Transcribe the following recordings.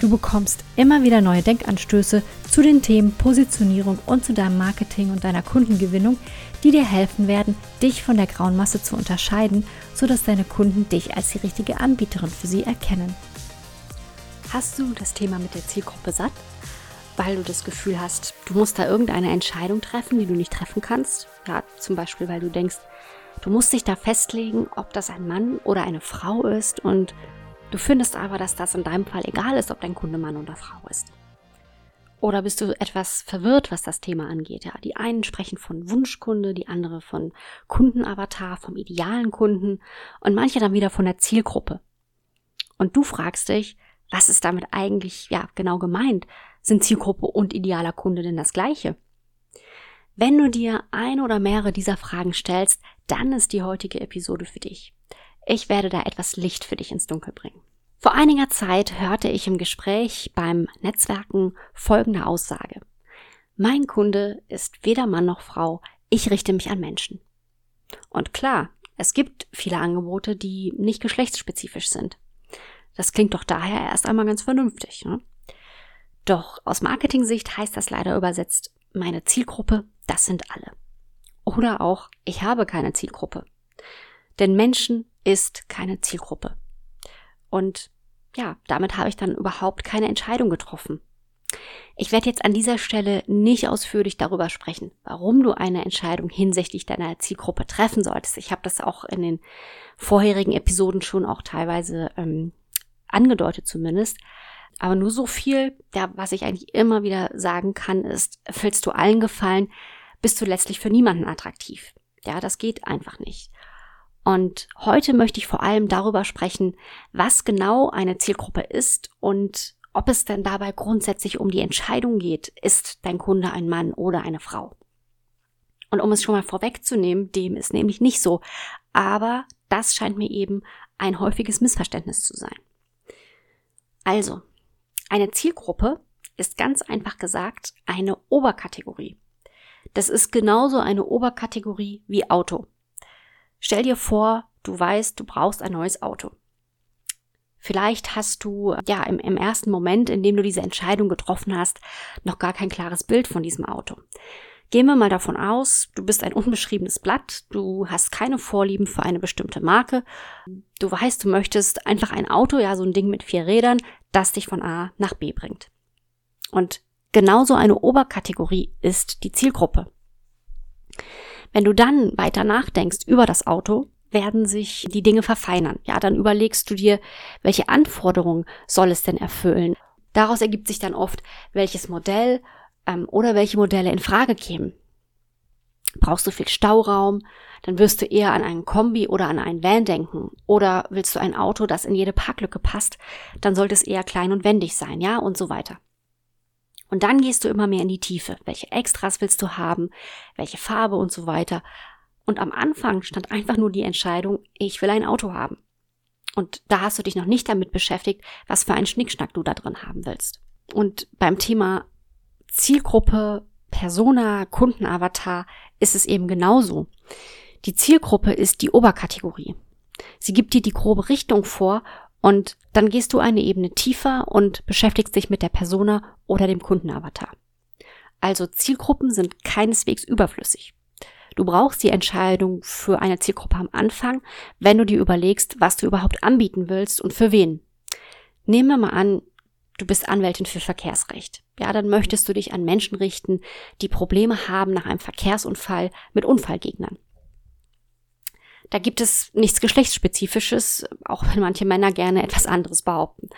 Du bekommst immer wieder neue Denkanstöße zu den Themen Positionierung und zu deinem Marketing und deiner Kundengewinnung, die dir helfen werden, dich von der grauen Masse zu unterscheiden, sodass deine Kunden dich als die richtige Anbieterin für sie erkennen. Hast du das Thema mit der Zielgruppe satt? Weil du das Gefühl hast, du musst da irgendeine Entscheidung treffen, die du nicht treffen kannst? Ja, zum Beispiel, weil du denkst, du musst dich da festlegen, ob das ein Mann oder eine Frau ist und Du findest aber, dass das in deinem Fall egal ist, ob dein Kunde Mann oder Frau ist. Oder bist du etwas verwirrt, was das Thema angeht? Ja, die einen sprechen von Wunschkunde, die andere von Kundenavatar, vom idealen Kunden und manche dann wieder von der Zielgruppe. Und du fragst dich, was ist damit eigentlich ja genau gemeint? Sind Zielgruppe und idealer Kunde denn das gleiche? Wenn du dir ein oder mehrere dieser Fragen stellst, dann ist die heutige Episode für dich. Ich werde da etwas Licht für dich ins Dunkel bringen. Vor einiger Zeit hörte ich im Gespräch beim Netzwerken folgende Aussage. Mein Kunde ist weder Mann noch Frau, ich richte mich an Menschen. Und klar, es gibt viele Angebote, die nicht geschlechtsspezifisch sind. Das klingt doch daher erst einmal ganz vernünftig. Ne? Doch aus Marketing-Sicht heißt das leider übersetzt, meine Zielgruppe, das sind alle. Oder auch, ich habe keine Zielgruppe. Denn Menschen ist keine Zielgruppe. Und ja, damit habe ich dann überhaupt keine Entscheidung getroffen. Ich werde jetzt an dieser Stelle nicht ausführlich darüber sprechen, warum du eine Entscheidung hinsichtlich deiner Zielgruppe treffen solltest. Ich habe das auch in den vorherigen Episoden schon auch teilweise ähm, angedeutet zumindest. Aber nur so viel, ja, was ich eigentlich immer wieder sagen kann, ist, willst du allen gefallen, bist du letztlich für niemanden attraktiv. Ja, das geht einfach nicht. Und heute möchte ich vor allem darüber sprechen, was genau eine Zielgruppe ist und ob es denn dabei grundsätzlich um die Entscheidung geht, ist dein Kunde ein Mann oder eine Frau. Und um es schon mal vorwegzunehmen, dem ist nämlich nicht so. Aber das scheint mir eben ein häufiges Missverständnis zu sein. Also, eine Zielgruppe ist ganz einfach gesagt eine Oberkategorie. Das ist genauso eine Oberkategorie wie Auto. Stell dir vor, du weißt, du brauchst ein neues Auto. Vielleicht hast du ja im, im, ersten Moment, in dem du diese Entscheidung getroffen hast, noch gar kein klares Bild von diesem Auto. Gehen wir mal davon aus, du bist ein unbeschriebenes Blatt, du hast keine Vorlieben für eine bestimmte Marke, du weißt, du möchtest einfach ein Auto, ja, so ein Ding mit vier Rädern, das dich von A nach B bringt. Und genauso eine Oberkategorie ist die Zielgruppe. Wenn du dann weiter nachdenkst über das Auto, werden sich die Dinge verfeinern. Ja, dann überlegst du dir, welche Anforderungen soll es denn erfüllen. Daraus ergibt sich dann oft, welches Modell ähm, oder welche Modelle in Frage kämen. Brauchst du viel Stauraum, dann wirst du eher an einen Kombi oder an einen Van denken. Oder willst du ein Auto, das in jede Parklücke passt, dann sollte es eher klein und wendig sein, ja, und so weiter. Und dann gehst du immer mehr in die Tiefe. Welche Extras willst du haben? Welche Farbe und so weiter. Und am Anfang stand einfach nur die Entscheidung, ich will ein Auto haben. Und da hast du dich noch nicht damit beschäftigt, was für einen Schnickschnack du da drin haben willst. Und beim Thema Zielgruppe, Persona, Kundenavatar ist es eben genauso. Die Zielgruppe ist die Oberkategorie. Sie gibt dir die grobe Richtung vor und dann gehst du eine Ebene tiefer und beschäftigst dich mit der Persona oder dem Kundenavatar. Also Zielgruppen sind keineswegs überflüssig. Du brauchst die Entscheidung für eine Zielgruppe am Anfang, wenn du dir überlegst, was du überhaupt anbieten willst und für wen. Nehmen wir mal an, du bist Anwältin für Verkehrsrecht. Ja, dann möchtest du dich an Menschen richten, die Probleme haben nach einem Verkehrsunfall mit Unfallgegnern. Da gibt es nichts Geschlechtsspezifisches, auch wenn manche Männer gerne etwas anderes behaupten.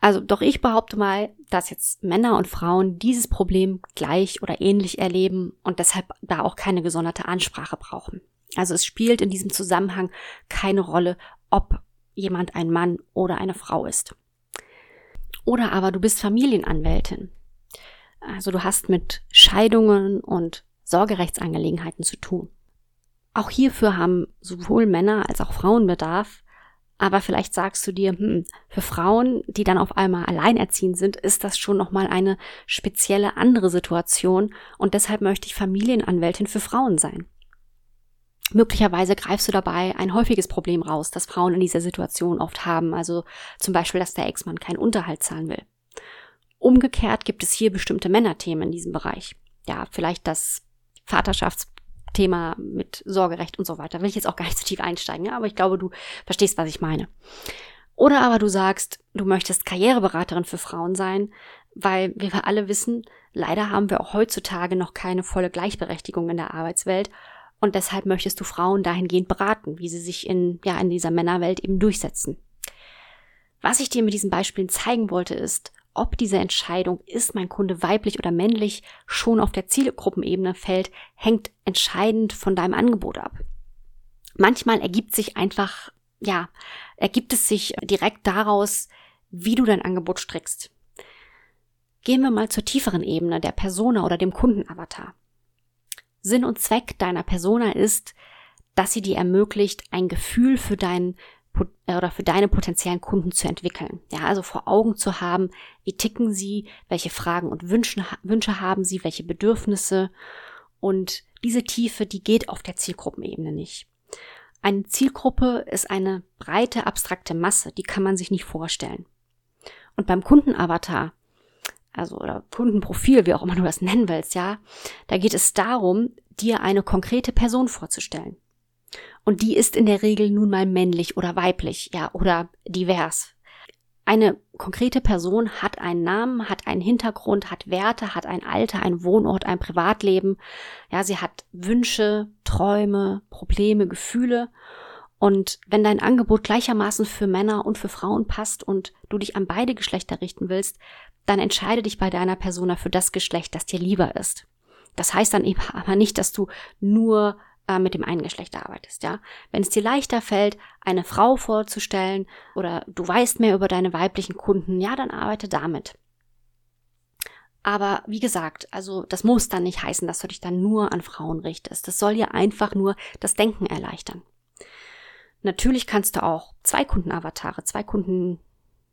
Also doch ich behaupte mal, dass jetzt Männer und Frauen dieses Problem gleich oder ähnlich erleben und deshalb da auch keine gesonderte Ansprache brauchen. Also es spielt in diesem Zusammenhang keine Rolle, ob jemand ein Mann oder eine Frau ist. Oder aber du bist Familienanwältin. Also du hast mit Scheidungen und Sorgerechtsangelegenheiten zu tun. Auch hierfür haben sowohl Männer als auch Frauen Bedarf, aber vielleicht sagst du dir, hm, für Frauen, die dann auf einmal alleinerziehend sind, ist das schon nochmal eine spezielle andere Situation und deshalb möchte ich Familienanwältin für Frauen sein. Möglicherweise greifst du dabei ein häufiges Problem raus, das Frauen in dieser Situation oft haben, also zum Beispiel, dass der Ex-Mann keinen Unterhalt zahlen will. Umgekehrt gibt es hier bestimmte Männerthemen in diesem Bereich. Ja, vielleicht das Vaterschaftsthema mit Sorgerecht und so weiter. Will ich jetzt auch gar nicht so tief einsteigen, ja, aber ich glaube, du verstehst, was ich meine. Oder aber du sagst, du möchtest Karriereberaterin für Frauen sein, weil wir alle wissen, leider haben wir auch heutzutage noch keine volle Gleichberechtigung in der Arbeitswelt und deshalb möchtest du Frauen dahingehend beraten, wie sie sich in, ja, in dieser Männerwelt eben durchsetzen. Was ich dir mit diesen Beispielen zeigen wollte, ist, ob diese Entscheidung, ist mein Kunde weiblich oder männlich, schon auf der Zielgruppenebene fällt, hängt entscheidend von deinem Angebot ab. Manchmal ergibt sich einfach, ja, ergibt es sich direkt daraus, wie du dein Angebot strickst. Gehen wir mal zur tieferen Ebene der Persona oder dem Kundenavatar. Sinn und Zweck deiner Persona ist, dass sie dir ermöglicht, ein Gefühl für deinen oder für deine potenziellen Kunden zu entwickeln. Ja, also vor Augen zu haben, wie ticken sie, welche Fragen und Wünsche, Wünsche haben sie, welche Bedürfnisse. Und diese Tiefe, die geht auf der Zielgruppenebene nicht. Eine Zielgruppe ist eine breite, abstrakte Masse, die kann man sich nicht vorstellen. Und beim Kundenavatar also oder Kundenprofil, wie auch immer du das nennen willst, ja, da geht es darum, dir eine konkrete Person vorzustellen. Und die ist in der Regel nun mal männlich oder weiblich, ja, oder divers. Eine konkrete Person hat einen Namen, hat einen Hintergrund, hat Werte, hat ein Alter, ein Wohnort, ein Privatleben. Ja, sie hat Wünsche, Träume, Probleme, Gefühle. Und wenn dein Angebot gleichermaßen für Männer und für Frauen passt und du dich an beide Geschlechter richten willst, dann entscheide dich bei deiner Persona für das Geschlecht, das dir lieber ist. Das heißt dann eben aber nicht, dass du nur äh, mit dem einen Geschlecht arbeitest, ja. Wenn es dir leichter fällt, eine Frau vorzustellen oder du weißt mehr über deine weiblichen Kunden, ja, dann arbeite damit. Aber wie gesagt, also das muss dann nicht heißen, dass du dich dann nur an Frauen richtest. Das soll dir einfach nur das Denken erleichtern. Natürlich kannst du auch zwei Kundenavatare, zwei Kunden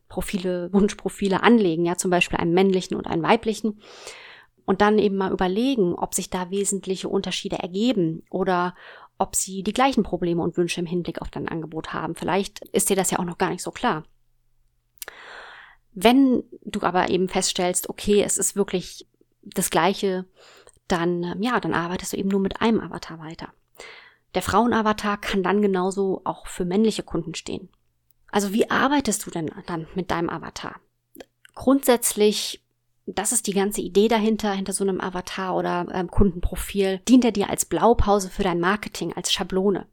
Profile, Wunschprofile anlegen, ja, zum Beispiel einen männlichen und einen weiblichen. Und dann eben mal überlegen, ob sich da wesentliche Unterschiede ergeben oder ob sie die gleichen Probleme und Wünsche im Hinblick auf dein Angebot haben. Vielleicht ist dir das ja auch noch gar nicht so klar. Wenn du aber eben feststellst, okay, es ist wirklich das Gleiche, dann, ja, dann arbeitest du eben nur mit einem Avatar weiter. Der Frauenavatar kann dann genauso auch für männliche Kunden stehen. Also wie arbeitest du denn dann mit deinem Avatar? Grundsätzlich, das ist die ganze Idee dahinter, hinter so einem Avatar oder ähm, Kundenprofil, dient er dir als Blaupause für dein Marketing, als Schablone.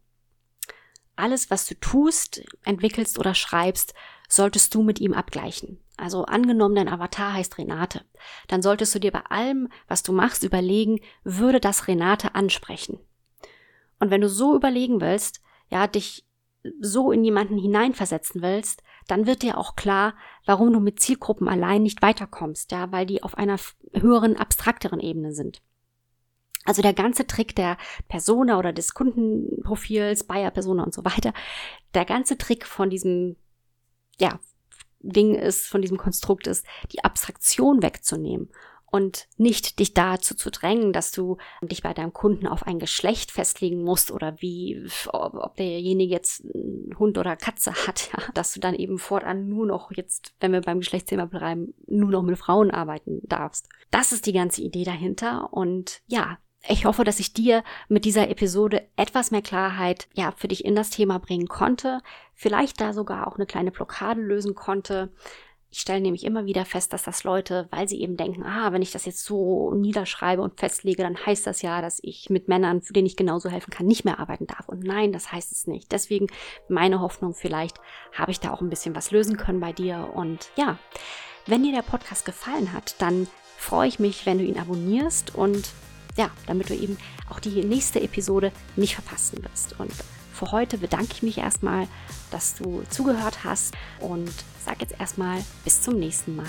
Alles, was du tust, entwickelst oder schreibst, solltest du mit ihm abgleichen. Also angenommen, dein Avatar heißt Renate, dann solltest du dir bei allem, was du machst, überlegen, würde das Renate ansprechen? Und wenn du so überlegen willst, ja, dich so in jemanden hineinversetzen willst, dann wird dir auch klar, warum du mit Zielgruppen allein nicht weiterkommst, ja, weil die auf einer höheren, abstrakteren Ebene sind. Also der ganze Trick der Persona oder des Kundenprofils, Buyer Persona und so weiter, der ganze Trick von diesem, ja, Ding ist, von diesem Konstrukt ist, die Abstraktion wegzunehmen und nicht dich dazu zu drängen, dass du dich bei deinem Kunden auf ein Geschlecht festlegen musst oder wie, ob derjenige jetzt Hund oder Katze hat, ja, dass du dann eben fortan nur noch jetzt, wenn wir beim Geschlechtsthema bleiben, nur noch mit Frauen arbeiten darfst. Das ist die ganze Idee dahinter und ja, ich hoffe, dass ich dir mit dieser Episode etwas mehr Klarheit ja für dich in das Thema bringen konnte, vielleicht da sogar auch eine kleine Blockade lösen konnte, ich stelle nämlich immer wieder fest, dass das Leute, weil sie eben denken, ah, wenn ich das jetzt so niederschreibe und festlege, dann heißt das ja, dass ich mit Männern, für denen ich genauso helfen kann, nicht mehr arbeiten darf. Und nein, das heißt es nicht. Deswegen meine Hoffnung, vielleicht habe ich da auch ein bisschen was lösen können bei dir. Und ja, wenn dir der Podcast gefallen hat, dann freue ich mich, wenn du ihn abonnierst und ja, damit du eben auch die nächste Episode nicht verpassen wirst. Und für heute bedanke ich mich erstmal, dass du zugehört hast und sage jetzt erstmal bis zum nächsten Mal.